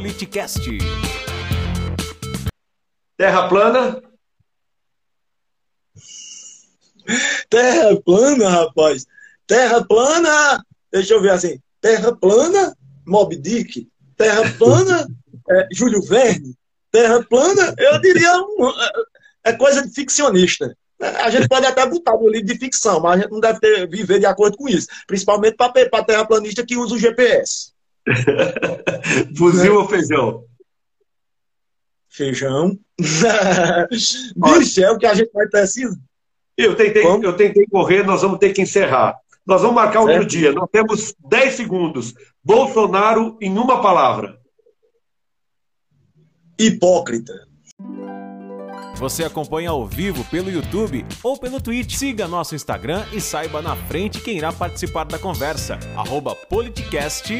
Politicast. Terra plana? Terra plana, rapaz. Terra plana. Deixa eu ver assim. Terra plana, Mob Dick. Terra plana, é, Júlio Verne. Terra plana, eu diria, um, é, coisa de ficcionista. A gente pode até botar no livro de ficção, mas a gente não deve ter, viver de acordo com isso. Principalmente para terraplanista que usa o GPS. Fuzil ou feijão? Feijão. Bicho, é o que a gente vai precisar. Eu tentei, eu tentei correr, nós vamos ter que encerrar. Nós vamos marcar outro certo. dia. Nós temos 10 segundos. Bolsonaro em uma palavra. Hipócrita. Você acompanha ao vivo pelo YouTube ou pelo Twitch. Siga nosso Instagram e saiba na frente quem irá participar da conversa. Politicast_br.